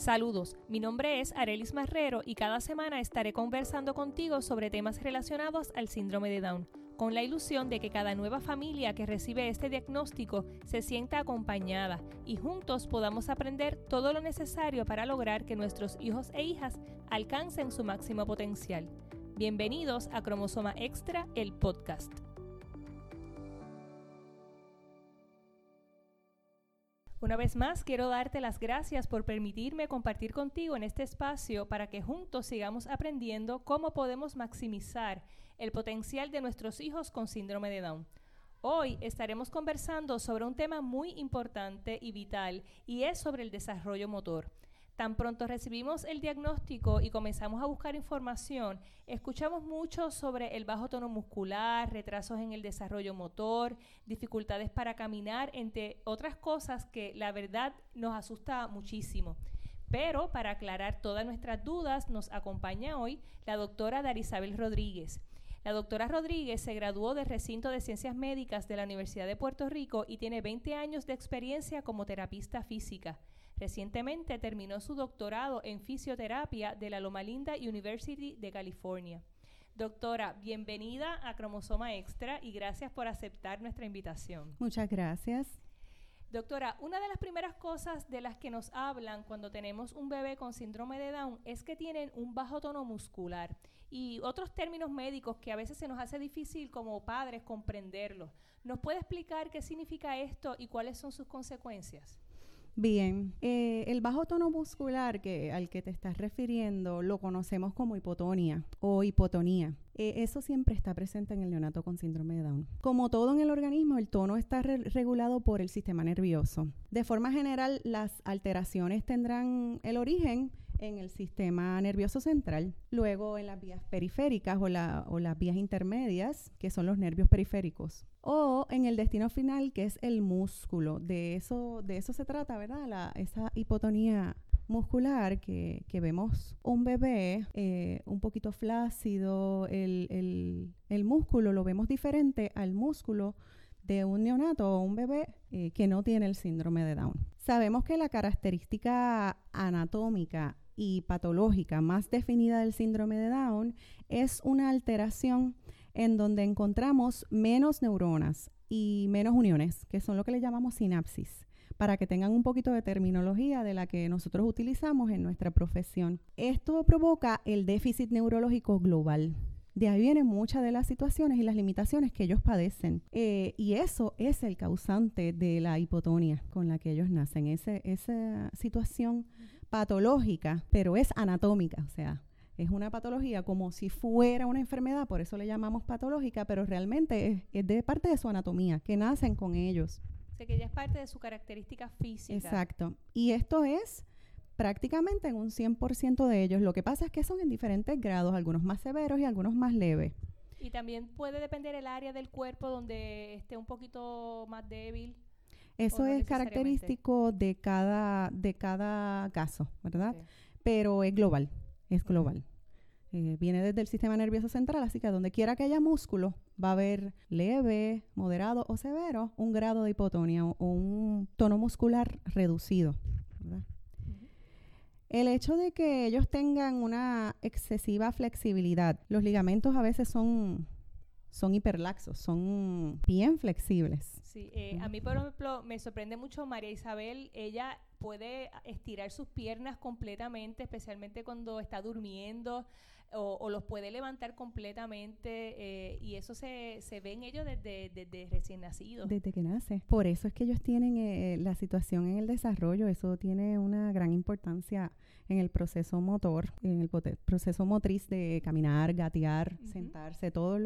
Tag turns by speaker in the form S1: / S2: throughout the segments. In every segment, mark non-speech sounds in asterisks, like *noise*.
S1: Saludos, mi nombre es Arelis Marrero y cada semana estaré conversando contigo sobre temas relacionados al síndrome de Down, con la ilusión de que cada nueva familia que recibe este diagnóstico se sienta acompañada y juntos podamos aprender todo lo necesario para lograr que nuestros hijos e hijas alcancen su máximo potencial. Bienvenidos a Cromosoma Extra, el podcast. Una vez más, quiero darte las gracias por permitirme compartir contigo en este espacio para que juntos sigamos aprendiendo cómo podemos maximizar el potencial de nuestros hijos con síndrome de Down. Hoy estaremos conversando sobre un tema muy importante y vital y es sobre el desarrollo motor. Tan pronto recibimos el diagnóstico y comenzamos a buscar información, escuchamos mucho sobre el bajo tono muscular, retrasos en el desarrollo motor, dificultades para caminar, entre otras cosas que la verdad nos asusta muchísimo. Pero para aclarar todas nuestras dudas, nos acompaña hoy la doctora Darisabel Rodríguez. La doctora Rodríguez se graduó del recinto de ciencias médicas de la Universidad de Puerto Rico y tiene 20 años de experiencia como terapista física. Recientemente terminó su doctorado en fisioterapia de la Loma Linda University de California. Doctora, bienvenida a Cromosoma Extra y gracias por aceptar nuestra invitación.
S2: Muchas gracias.
S1: Doctora, una de las primeras cosas de las que nos hablan cuando tenemos un bebé con síndrome de Down es que tienen un bajo tono muscular y otros términos médicos que a veces se nos hace difícil como padres comprenderlos. ¿Nos puede explicar qué significa esto y cuáles son sus consecuencias?
S2: Bien, eh, el bajo tono muscular que, al que te estás refiriendo lo conocemos como hipotonía o hipotonía. Eh, eso siempre está presente en el neonato con síndrome de Down. Como todo en el organismo, el tono está regulado por el sistema nervioso. De forma general, las alteraciones tendrán el origen en el sistema nervioso central, luego en las vías periféricas o, las vías intermedias, que son los nervios periféricos, o en el destino final, que es el músculo. De eso, de eso se trata, ¿verdad? esa hipotonía muscular que, vemos un bebé eh, un poquito flácido, el, músculo lo vemos diferente al músculo de un neonato o un bebé eh, que no tiene el síndrome de Down. Sabemos que la característica anatómica y patológica más definida del síndrome de Down es una alteración en donde encontramos menos neuronas y menos uniones, que son lo que le llamamos sinapsis, para que tengan un poquito de terminología de la que nosotros utilizamos en nuestra profesión. Esto provoca el déficit neurológico global. De ahí vienen muchas de las situaciones y las limitaciones que ellos padecen. Eh, y eso es el causante de la hipotonia con la que ellos nacen. esa situación patológica, pero es anatómica, o sea, es una patología como si fuera una enfermedad, por eso le llamamos patológica, pero realmente es, de parte de su anatomía, que nacen con ellos.
S1: O sea, que ya es parte de su característica física.
S2: Exacto. Y esto es prácticamente en un 100% de ellos. Lo que pasa es que son en diferentes grados, algunos más severos y algunos más leves.
S1: Y también puede depender el área del cuerpo donde esté un poquito más débil.
S2: Eso es característico de cada, de cada caso, ¿verdad? Pero es global, es global. Eh, viene desde el sistema nervioso central, así que donde quiera que haya músculo, va a haber leve, moderado o severo un grado de hipotonia o, un tono muscular reducido. El hecho de que ellos tengan una excesiva flexibilidad, los ligamentos a veces son son hiperlaxos, son bien flexibles.
S1: Sí, eh, a mí por ejemplo me sorprende mucho María Isabel, ella puede estirar sus piernas completamente, especialmente cuando está durmiendo o, los puede levantar completamente eh, y eso se, se ve en ellos desde, desde, recién nacidos.
S2: Desde que nace. Por eso es que ellos tienen eh, la situación en el desarrollo, eso tiene una gran importancia en el proceso motor, en el proceso motriz de caminar, gatear, sentarse, todos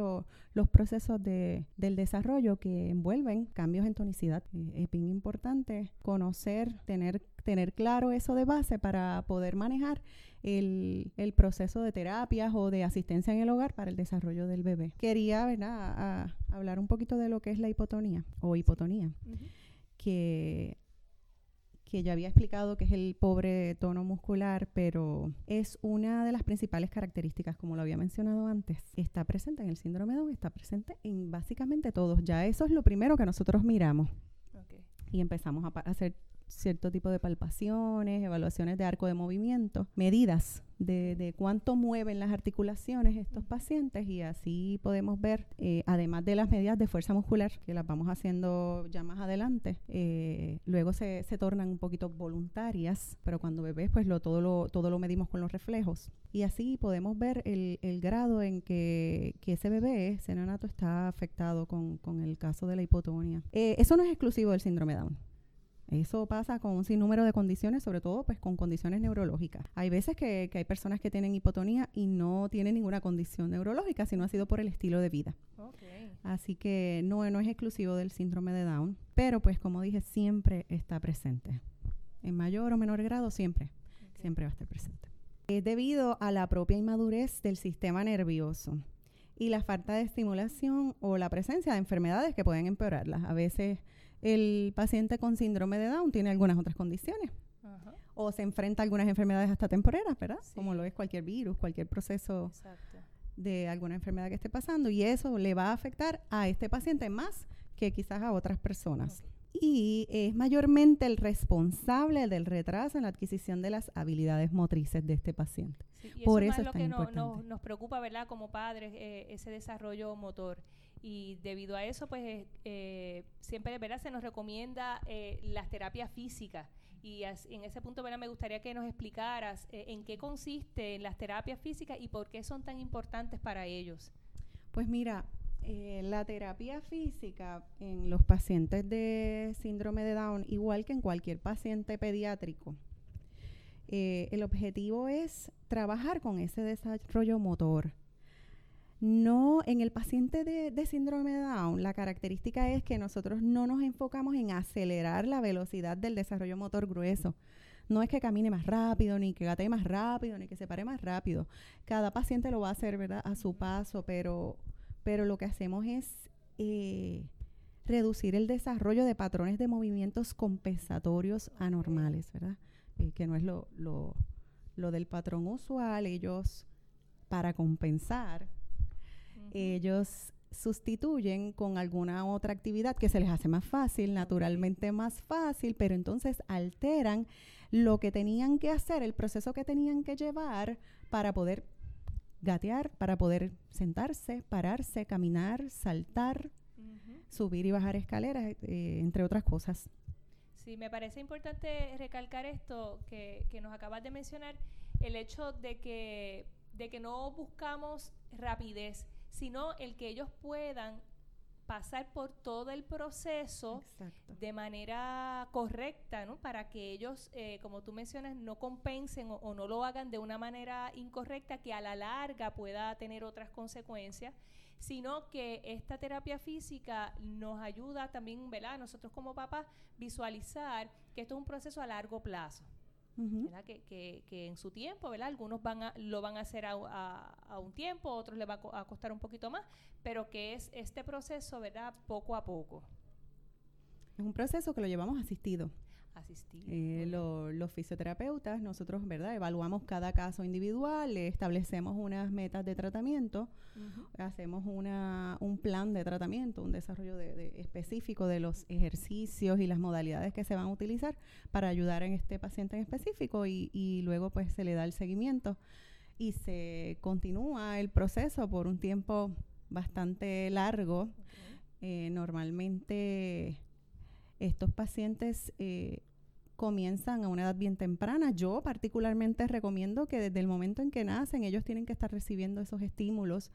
S2: los procesos de, del desarrollo que envuelven cambios en tonicidad. Eh, es bien importante conocer, tener, tener claro eso de base para poder manejar el, el, proceso de terapias o de asistencia en el hogar para el desarrollo del bebé. Quería ¿verdad? hablar un poquito de lo que es la hipotonía o hipotonía, que que ya había explicado que es el pobre tono muscular, pero es una de las principales características, como lo había mencionado antes. Está presente en el síndrome de Down, está presente en básicamente todos. Ya eso es lo primero que nosotros miramos. Y empezamos a hacer cierto tipo de palpaciones, evaluaciones de arco de movimiento, medidas de, cuánto mueven las articulaciones estos pacientes y así podemos ver, eh, además de las medidas de fuerza muscular, que las vamos haciendo ya más adelante, eh, luego se, se, tornan un poquito voluntarias, pero cuando bebés pues lo, todo, lo, todo lo medimos con los reflejos. Y así podemos ver el, el grado en que, que, ese bebé, ese neonato, está afectado con, con el caso de la hipotonia. Eh, eso no es exclusivo del síndrome Down. Eso pasa con un sinnúmero de condiciones, sobre todo pues con condiciones neurológicas. Hay veces que, que, hay personas que tienen hipotonía y no tienen ninguna condición neurológica, sino ha sido por el estilo de vida. Okay. Así que no, no es exclusivo del síndrome de Down, pero pues como dije, siempre está presente. En mayor o menor grado, siempre, okay. siempre va a estar presente. Es debido a la propia inmadurez del sistema nervioso y la falta de estimulación o la presencia de enfermedades que pueden empeorarlas. A veces el paciente con síndrome de Down tiene algunas otras condiciones. Ajá. O se enfrenta a algunas enfermedades hasta temporeras, ¿verdad? Sí. Como lo es cualquier virus, cualquier proceso Exacto. de alguna enfermedad que esté pasando. Y eso le va a afectar a este paciente más que quizás a otras personas. Okay. Y es mayormente el responsable del retraso en la adquisición de las habilidades motrices de este paciente.
S1: Sí, y Por eso, eso es, lo que no, no, nos preocupa, ¿verdad? Como padres, eh, ese desarrollo motor y debido a eso, pues eh, siempre ¿verdad? se nos recomienda eh, las terapias físicas. Y as, en ese punto ¿verdad? me gustaría que nos explicaras eh, en qué consiste las terapias físicas y por qué son tan importantes para ellos.
S2: Pues mira, eh, la terapia física en los pacientes de síndrome de Down, igual que en cualquier paciente pediátrico, eh, el objetivo es trabajar con ese desarrollo motor no, en el paciente de, de, síndrome Down, la característica es que nosotros no nos enfocamos en acelerar la velocidad del desarrollo motor grueso. No es que camine más rápido, ni que gatee más rápido, ni que se pare más rápido. Cada paciente lo va a hacer, ¿verdad? A su paso, pero, pero lo que hacemos es eh, reducir el desarrollo de patrones de movimientos compensatorios anormales, ¿verdad? Eh, que no es lo del patrón usual. Ellos, para compensar, ellos sustituyen con alguna otra actividad que se les hace más fácil, naturalmente más fácil, pero entonces alteran lo que tenían que hacer, el proceso que tenían que llevar para poder gatear, para poder sentarse, pararse, caminar, saltar, uh -huh. subir y bajar escaleras, eh, entre otras cosas.
S1: Sí, me parece importante recalcar esto que, que nos acabas de mencionar, el hecho de que, de que no buscamos rapidez, sino el que ellos puedan pasar por todo el proceso Exacto. de manera correcta, ¿no? Para que ellos, eh, como tú mencionas, no compensen o, o, no lo hagan de una manera incorrecta que a la larga pueda tener otras consecuencias, sino que esta terapia física nos ayuda también, ¿verdad? Nosotros como papás visualizar que esto es un proceso a largo plazo. Uh -huh. que, que, que, en su tiempo, ¿verdad? Algunos van a, lo van a hacer a, a, a, un tiempo, otros les va a costar un poquito más, pero que es este proceso, ¿verdad? Poco a poco.
S2: Es un proceso que lo llevamos asistido.
S1: Asistido.
S2: Eh, lo, los fisioterapeutas, nosotros, ¿verdad? Evaluamos cada caso individual, le establecemos unas metas de tratamiento, uh -huh. hacemos una, un plan de tratamiento, un desarrollo de, de específico de los ejercicios y las modalidades que se van a utilizar para ayudar en este paciente en específico y, y luego pues se le da el seguimiento y se continúa el proceso por un tiempo bastante largo. Okay. Eh, normalmente estos pacientes eh, comienzan a una edad bien temprana. Yo particularmente recomiendo que desde el momento en que nacen ellos tienen que estar recibiendo esos estímulos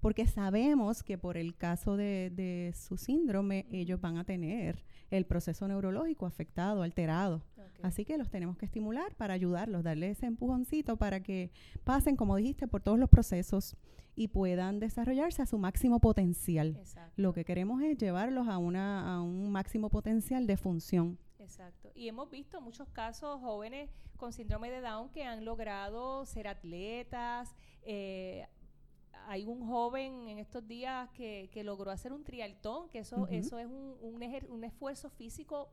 S2: porque sabemos que por el caso de, de su síndrome ellos van a tener el proceso neurológico afectado, alterado. Okay. Así que los tenemos que estimular para ayudarlos, darle ese empujoncito para que pasen, como dijiste, por todos los procesos y puedan desarrollarse a su máximo potencial. Exacto. Lo que queremos es llevarlos a, una, a un máximo potencial de función.
S1: Exacto. Y hemos visto muchos casos jóvenes con síndrome de Down que han logrado ser atletas, eh, hay un joven en estos días que, que logró hacer un trialtón, que eso, uh -huh. eso es un, un, un, esfuerzo físico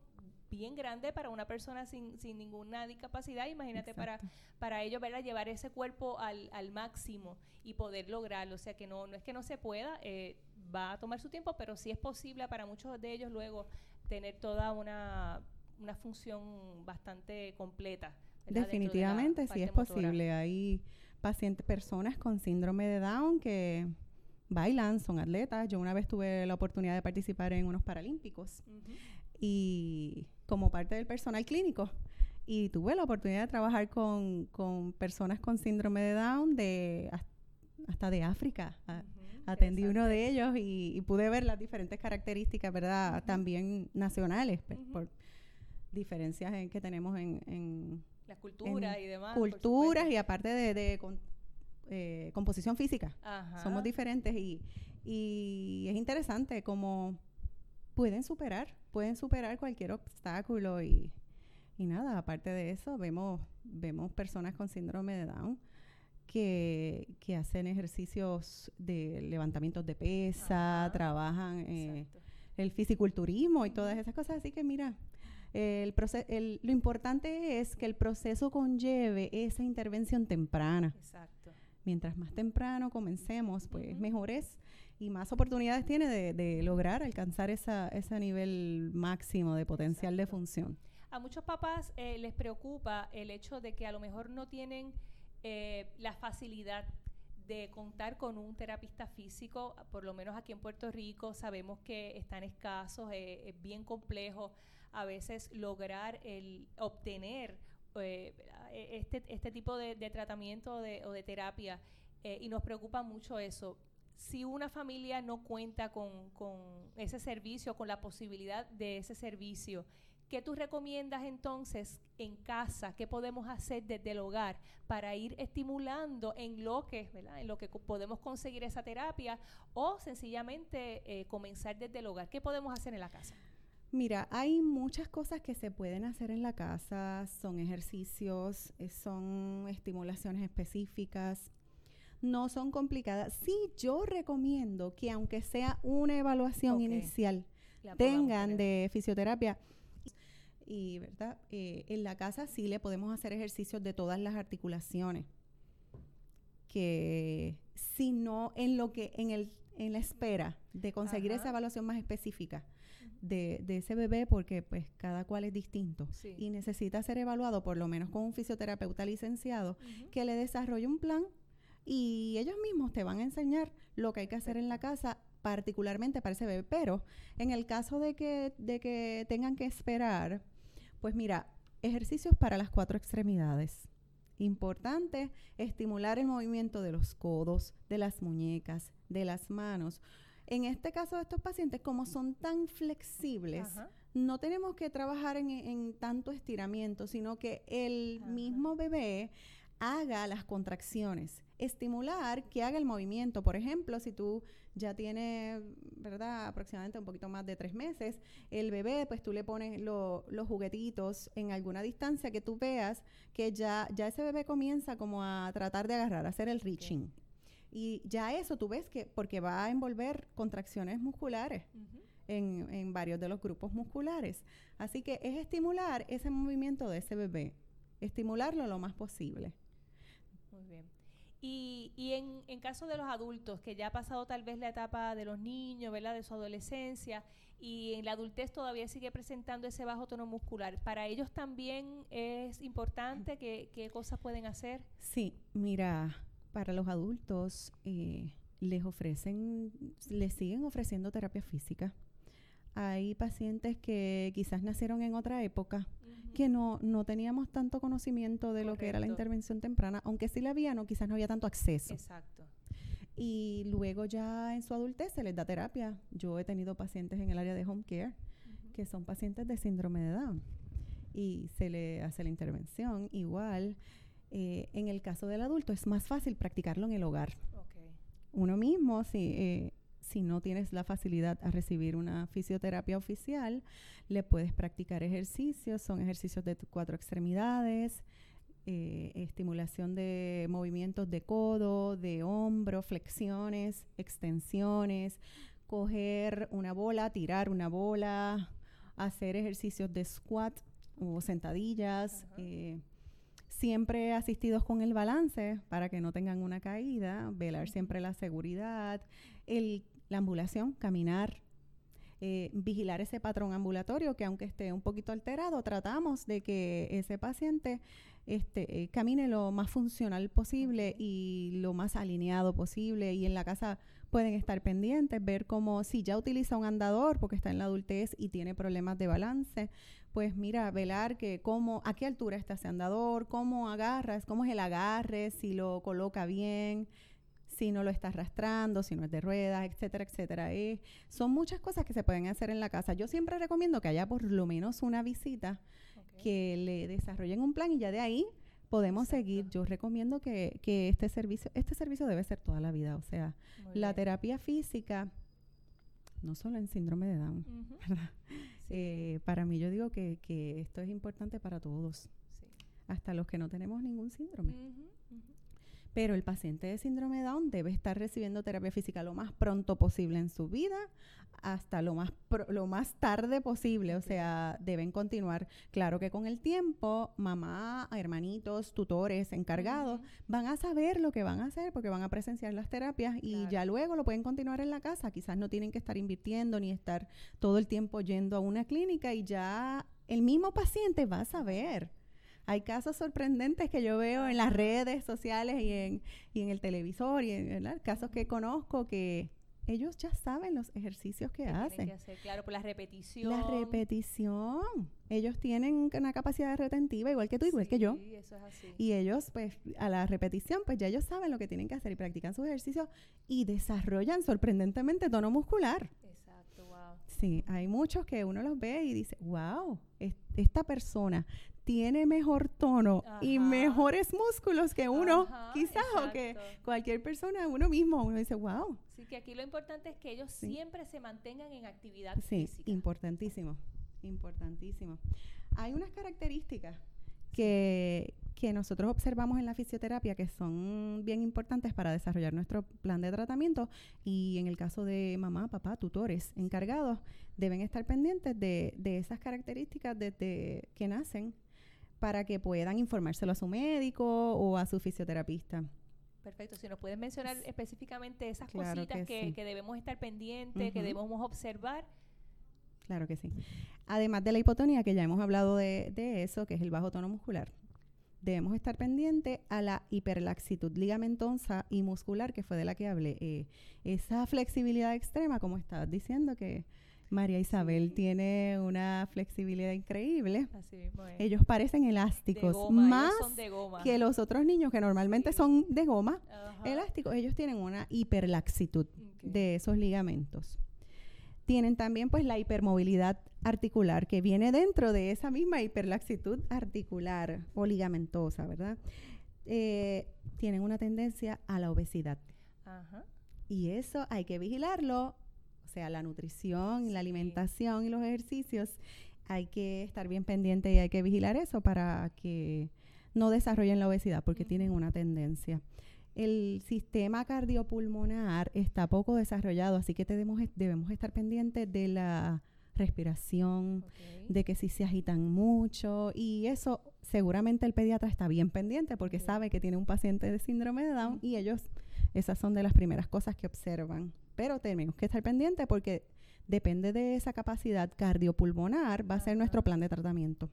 S1: bien grande para una persona sin, sin ninguna discapacidad. Imagínate para, para ellos ¿verdad? llevar ese cuerpo al, al, máximo y poder lograrlo. O sea que no, no es que no se pueda, eh, va a tomar su tiempo, pero sí es posible para muchos de ellos luego tener toda una una función bastante completa. ¿verdad? Dentro de
S2: Definitivamente sí es
S1: motora.
S2: posible. Hay pacientes, personas con síndrome de Down que bailan, son atletas. Yo una vez tuve la oportunidad de participar en unos paralímpicos. Y como parte del personal clínico. Y tuve la oportunidad de trabajar con, con personas con síndrome de Down de has- hasta de África. A-
S1: Ujú,
S2: Atendí uno de ellos y, y pude ver las diferentes características, ¿verdad?
S1: Ujú.
S2: También nacionales, pe-
S1: Ujú.
S2: por diferencias en que tenemos en, en
S1: La cultura y demás.
S2: Culturas y aparte de, de con- eh, composición física. Somos diferentes y, y es interesante como pueden superar, pueden superar cualquier obstáculo y, y nada, aparte de eso, vemos, vemos personas con síndrome de Down que, que hacen ejercicios de levantamientos de pesa,
S1: Ajá.
S2: trabajan eh, el fisiculturismo y todas esas cosas. Así que mira, el lo importante es que el proceso conlleve esa intervención temprana.
S1: Exacto.
S2: Mientras más temprano comencemos, pues
S1: Ujú.
S2: mejores y más oportunidades tiene de, de lograr alcanzar esa, ese nivel máximo de potencial de función.
S1: A muchos papás eh, les preocupa el hecho de que a lo mejor no tienen eh, la facilidad de contar con un terapista físico, por lo menos aquí en Puerto Rico sabemos que están escasos, eh, es bien complejo a veces lograr el obtener eh, este, este tipo de, de tratamiento de- o de terapia eh, y nos preocupa mucho eso. Si una familia no cuenta con, con ese servicio, con la posibilidad de ese servicio, ¿Qué tú recomiendas entonces en casa? ¿Qué podemos hacer desde el hogar para ir estimulando en lo que. En lo que podemos conseguir esa terapia o sencillamente eh, comenzar desde el hogar? ¿Qué podemos hacer en la casa?
S2: Mira, hay muchas cosas que se pueden hacer en la casa, son ejercicios, eh, son estimulaciones específicas, no son complicadas. Sí, yo recomiendo que aunque sea una evaluación inicial,
S1: La
S2: tengan de fisioterapia. Y, ¿verdad? Eh, en la casa sí le podemos hacer ejercicios de todas las articulaciones. Que si no, en lo que, en el, en la espera de conseguir
S1: Ajá.
S2: esa evaluación más específica de, de ese bebé, porque pues cada cual es distinto.
S1: Sí.
S2: Y necesita ser evaluado por lo menos con un fisioterapeuta licenciado que le desarrolle un plan y ellos mismos te van a enseñar lo que hay que hacer en la casa particularmente para ese bebé. Pero en el caso de que, de que tengan que esperar, pues mira, ejercicios para las cuatro extremidades. Importante estimular el movimiento de los codos, de las muñecas, de las manos. En este caso de estos pacientes, como son tan flexibles,
S1: Ajá.
S2: no tenemos que trabajar en, en tanto estiramiento, sino que el
S1: Ajá.
S2: mismo bebé haga las contracciones, estimular que haga el movimiento. Por ejemplo, si tú ya tienes, ¿verdad?, aproximadamente un poquito más de tres meses, el bebé, pues tú le pones lo- los juguetitos en alguna distancia que tú veas que ya, ya ese bebé comienza como a tratar de agarrar, a hacer el reaching. Y ya eso tú ves que, porque va a envolver contracciones musculares en, en varios de los grupos musculares. Así que es estimular ese movimiento de ese bebé, estimularlo lo más posible.
S1: Muy bien. Y, y en, caso de los adultos, que ya ha pasado tal vez la etapa de los niños, ¿verdad? De su adolescencia, y en la adultez todavía sigue presentando ese bajo tono muscular, ¿para ellos también es importante que, qué cosas pueden hacer?
S2: Sí, mira, para los adultos eh, les ofrecen, les siguen ofreciendo terapia física. Hay pacientes que quizás nacieron en otra época. Que no, no teníamos tanto conocimiento de lo que era la intervención temprana, aunque sí la había, no, quizás no había tanto acceso.
S1: Exacto.
S2: Y luego ya en su adultez se les da terapia. Yo he tenido pacientes en el área de home care que son pacientes de síndrome de Down y se le hace la intervención. Igual, eh, en el caso del adulto es más fácil practicarlo en el hogar. Uno mismo, si, eh, si no tienes la facilidad a recibir una fisioterapia oficial, le puedes practicar ejercicios, son ejercicios de tus cuatro extremidades, eh, estimulación de movimientos de codo, de hombro, flexiones, extensiones, coger una bola, tirar una bola, hacer ejercicios de squat o sentadillas, eh, siempre asistidos con el balance para que no tengan una caída, velar siempre la seguridad, el, la ambulación, caminar, eh, vigilar ese patrón ambulatorio que aunque esté un poquito alterado, tratamos de que ese paciente este, eh, camine lo más funcional posible y lo más alineado posible y en la casa pueden estar pendientes, ver cómo si ya utiliza un andador porque está en la adultez y tiene problemas de balance, pues mira, velar que cómo, a qué altura está ese andador, cómo agarras, cómo es el agarre, si lo coloca bien, si no lo está arrastrando, si no es de ruedas, etcétera, etcétera. Eh, son muchas cosas que se pueden hacer en la casa. Yo siempre recomiendo que haya por lo menos una visita que le desarrollen un plan y ya de ahí podemos seguir. Yo recomiendo que, que, este servicio, este servicio debe ser toda la vida. O sea, la terapia física, no solo en síndrome de Down, *laughs* eh, para mí yo digo que, que, esto es importante para todos, hasta los que no tenemos ningún síndrome. Pero el paciente de síndrome Down debe estar recibiendo terapia física lo más pronto posible en su vida, hasta lo más lo más tarde posible, o sea, deben continuar. Claro que con el tiempo, mamá, hermanitos, tutores, encargados van a saber lo que van a hacer porque van a presenciar las terapias y ya luego lo pueden continuar en la casa. Quizás no tienen que estar invirtiendo ni estar todo el tiempo yendo a una clínica y ya el mismo paciente va a saber hay casos sorprendentes que yo veo en las redes sociales y en, y en el televisor y en casos que conozco que ellos ya saben los ejercicios que hacen.
S1: claro, por la repetición.
S2: La repetición. Ellos tienen una capacidad retentiva igual que tú, igual que yo.
S1: Eso es así.
S2: Y ellos, pues, a la repetición, pues ya ellos saben lo que tienen que hacer y practican sus ejercicios y desarrollan sorprendentemente tono muscular.
S1: Exacto, wow.
S2: Sí, hay muchos que uno los ve y dice, wow, esta persona tiene mejor tono y mejores músculos que uno, quizás, o que cualquier persona, uno mismo, uno dice, wow.
S1: Sí, que aquí lo importante es que ellos siempre se mantengan en actividad
S2: sí, importantísimo, importantísimo. Hay unas características que, que nosotros observamos en la fisioterapia que son bien importantes para desarrollar nuestro plan de tratamiento y en el caso de mamá, papá, tutores encargados, deben estar pendientes de, de esas características desde que nacen para que puedan informárselo a su médico o a su fisioterapista.
S1: Perfecto, si nos puedes mencionar específicamente esas cositas que, debemos estar pendientes, que debemos observar.
S2: Claro que sí. Además de la hipotonía, que ya hemos hablado de, eso, que es el bajo tono muscular, debemos estar pendientes a la hiperlaxitud ligamentosa y muscular, que fue de la que hablé. Eh, esa flexibilidad extrema, como estabas diciendo, que María Isabel tiene una flexibilidad increíble.
S1: Así mismo es.
S2: Ellos parecen elásticos, más que los otros niños que normalmente son de goma, elásticos. Ellos tienen una hiperlaxitud de esos ligamentos. Tienen también pues la hipermovilidad articular que viene dentro de esa misma hiperlaxitud articular o ligamentosa, ¿verdad? Eh, tienen una tendencia a la obesidad. Ajá. Y eso hay que vigilarlo sea, la nutrición y la alimentación y los ejercicios, hay que estar bien pendiente y hay que vigilar eso para que no desarrollen la obesidad, porque tienen una tendencia. El sistema cardiopulmonar está poco desarrollado, así que debemos, debemos estar pendientes de la respiración, de que si se agitan mucho y eso seguramente el pediatra está bien pendiente porque sabe que tiene un paciente de síndrome de Down y ellos esas son de las primeras cosas que observan. Pero tenemos que estar pendientes porque depende de esa capacidad cardiopulmonar, va a ser nuestro plan de tratamiento.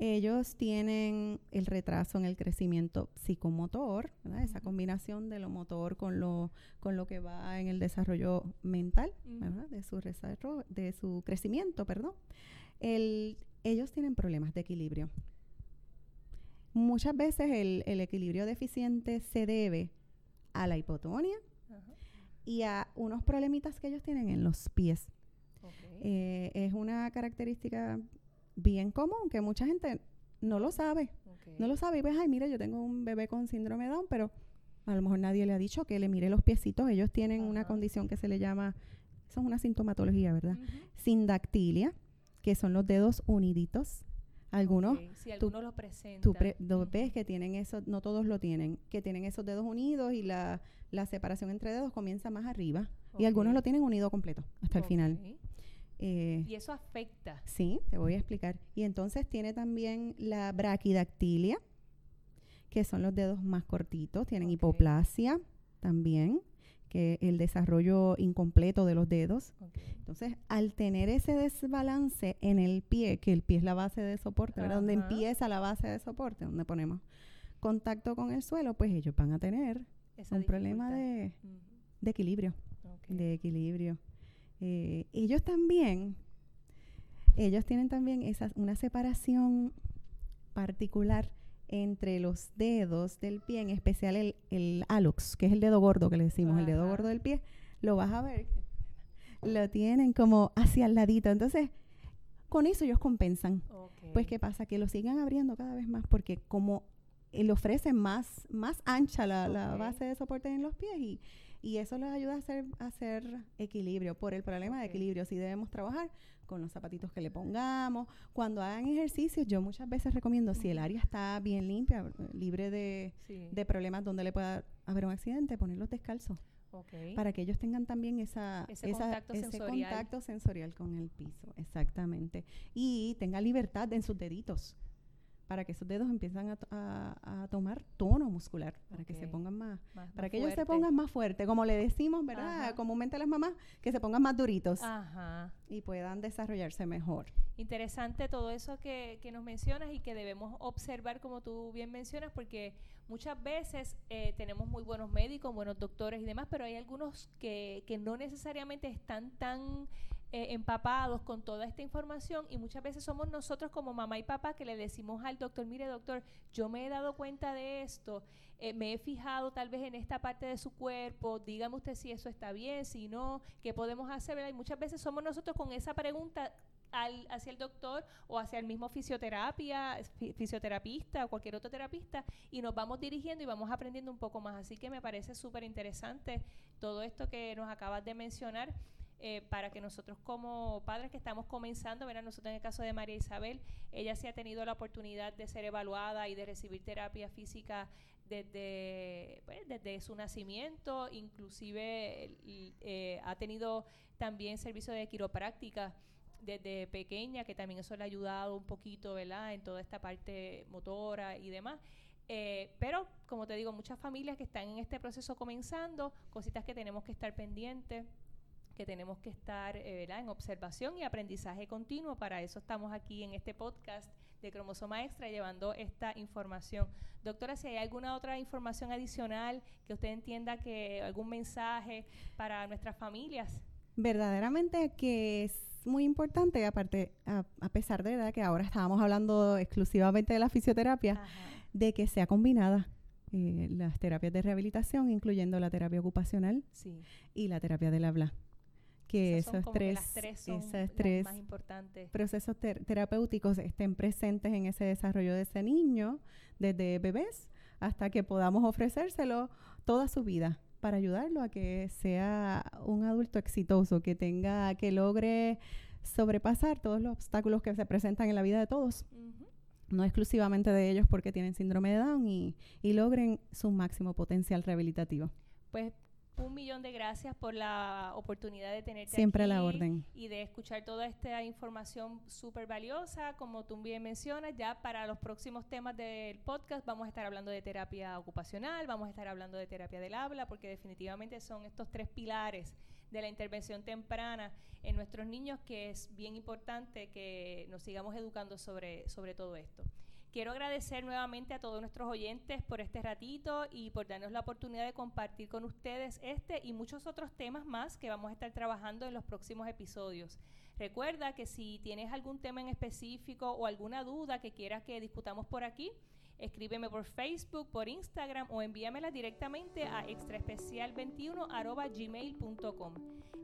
S2: Ellos tienen el retraso en el crecimiento psicomotor, esa combinación de lo motor con lo, con lo que va en el desarrollo mental, de, su de su crecimiento. Perdón. ellos tienen problemas de equilibrio. Muchas veces el, el equilibrio deficiente se debe a la hipotonia, y a unos problemitas que ellos tienen en los pies. Eh, es una característica bien común que mucha gente no lo sabe. No lo sabe y ves, ay, mira, yo tengo un bebé con síndrome Down, pero a lo mejor nadie le ha dicho que le mire los piecitos. Ellos tienen una condición que se le llama, eso es una sintomatología, ¿verdad? Sindactilia, que son los dedos uniditos. Algunos,
S1: si algunos lo presentan.
S2: Tú ves que tienen eso, no todos lo tienen, que tienen esos dedos unidos y la la separación entre dedos comienza más arriba y algunos lo tienen unido completo hasta el final.
S1: Eh, y eso afecta.
S2: Sí, te voy a explicar. Y entonces tiene también la braquidactilia, que son los dedos más cortitos, tienen hipoplasia también, que el desarrollo incompleto de los dedos. Entonces, al tener ese desbalance en el pie, que el pie es la base de soporte, ¿verdad? Donde empieza la base de soporte, donde ponemos contacto con el suelo, pues ellos van a tener
S1: Esa
S2: un problema de, equilibrio, de equilibrio. Eh, ellos también, ellos tienen también esa, una separación particular entre los dedos del pie, en especial el, el que es el dedo gordo que le decimos, el dedo gordo del pie, lo vas a ver, lo tienen como hacia el ladito. Entonces, con eso ellos compensan. Pues, ¿qué pasa? Que lo sigan abriendo cada vez más porque como eh, le ofrecen más, más ancha la, la base de soporte en los pies y, y eso les ayuda a hacer, a hacer equilibrio. Por el problema de equilibrio, sí debemos trabajar con los zapatitos que le pongamos. Cuando hagan ejercicios, yo muchas veces recomiendo, si el área está bien limpia, libre de,
S1: Sí.
S2: de problemas donde le pueda haber un accidente, ponerlos descalzos
S1: Ok.
S2: para que ellos tengan también esa,
S1: Ese
S2: esa-
S1: contacto
S2: ese
S1: sensorial.
S2: contacto sensorial con el piso, exactamente. Y tenga libertad en sus deditos, para que esos dedos empiezan a, a- a tomar tono muscular, para que se pongan más,
S1: Más-
S2: para
S1: más
S2: que ellos se
S1: fuerte.
S2: pongan más fuertes, como le decimos, ¿verdad?
S1: Ajá.
S2: Comúnmente las mamás, que se pongan más duritos
S1: Ajá.
S2: y puedan desarrollarse mejor.
S1: Interesante todo eso que, que nos mencionas y que debemos observar, como tú bien mencionas, porque muchas veces eh, tenemos muy buenos médicos, buenos doctores y demás, pero hay algunos que, que no necesariamente están tan eh, empapados con toda esta información y muchas veces somos nosotros como mamá y papá que le decimos al doctor, mire doctor, yo me he dado cuenta de esto, eh, me he fijado tal vez en esta parte de su cuerpo, dígame usted si eso está bien, si no, qué podemos hacer. Y muchas veces somos nosotros con esa pregunta al, hacia el doctor o hacia el mismo fisioterapia, fi- fisioterapista o cualquier otro terapista y nos vamos dirigiendo y vamos aprendiendo un poco más. Así que me parece súper interesante todo esto que nos acabas de mencionar. Eh, para que nosotros como padres que estamos comenzando, ¿verdad? nosotros en el caso de María Isabel, ella sí ha tenido la oportunidad de ser evaluada y de recibir terapia física desde, pues, desde su nacimiento, inclusive eh, ha tenido también servicio de quiropráctica desde pequeña, que también eso le ha ayudado un poquito, ¿verdad? En toda esta parte motora y demás. Eh, pero, como te digo, muchas familias que están en este proceso comenzando, cositas que tenemos que estar pendientes, que tenemos que estar eh, ¿verdad? en observación y aprendizaje continuo. Para eso estamos aquí en este podcast de Cromosoma Extra llevando esta información. Doctora, si hay alguna otra información adicional que usted entienda que algún mensaje para nuestras familias.
S2: Verdaderamente que es muy importante, aparte, a, a pesar de ¿verdad? que ahora estábamos hablando exclusivamente de la fisioterapia,
S1: Ajá.
S2: de que sea combinada eh, las terapias de rehabilitación, incluyendo la terapia ocupacional
S1: Sí.
S2: y la terapia del habla. Que
S1: Esas
S2: esos tres,
S1: las tres son las más importantes.
S2: procesos ter- terapéuticos estén presentes en ese desarrollo de ese niño, desde bebés hasta que podamos ofrecérselo toda su vida para ayudarlo a que sea un adulto exitoso, que tenga, que logre sobrepasar todos los obstáculos que se presentan en la vida de todos, no exclusivamente de ellos porque tienen síndrome de Down y, y logren su máximo potencial rehabilitativo.
S1: Pues un millón de gracias por la oportunidad de tenerte
S2: Siempre a la orden.
S1: y de escuchar toda esta información súper valiosa. Como tú bien mencionas, ya para los próximos temas del podcast vamos a estar hablando de terapia ocupacional, vamos a estar hablando de terapia del habla, porque definitivamente son estos tres pilares de la intervención temprana en nuestros niños que es bien importante que nos sigamos educando sobre, sobre todo esto. Quiero agradecer nuevamente a todos nuestros oyentes por este ratito y por darnos la oportunidad de compartir con ustedes este y muchos otros temas más que vamos a estar trabajando en los próximos episodios. Recuerda que si tienes algún tema en específico o alguna duda que quieras que discutamos por aquí, escríbeme por Facebook, por Instagram o envíamela directamente a extraespecial21@gmail.com.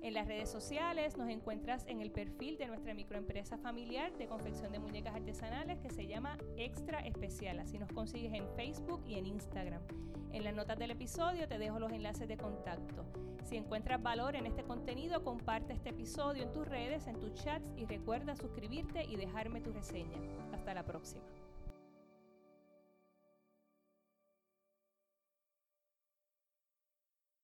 S1: En las redes sociales nos encuentras en el perfil de nuestra microempresa familiar de confección de muñecas artesanales que se llama Extra Especial. Así nos consigues en Facebook y en Instagram. En las notas del episodio te dejo los enlaces de contacto. Si encuentras valor en este contenido, comparte este episodio en tus redes, en tus chats y recuerda suscribirte y dejarme tu reseña. Hasta la próxima.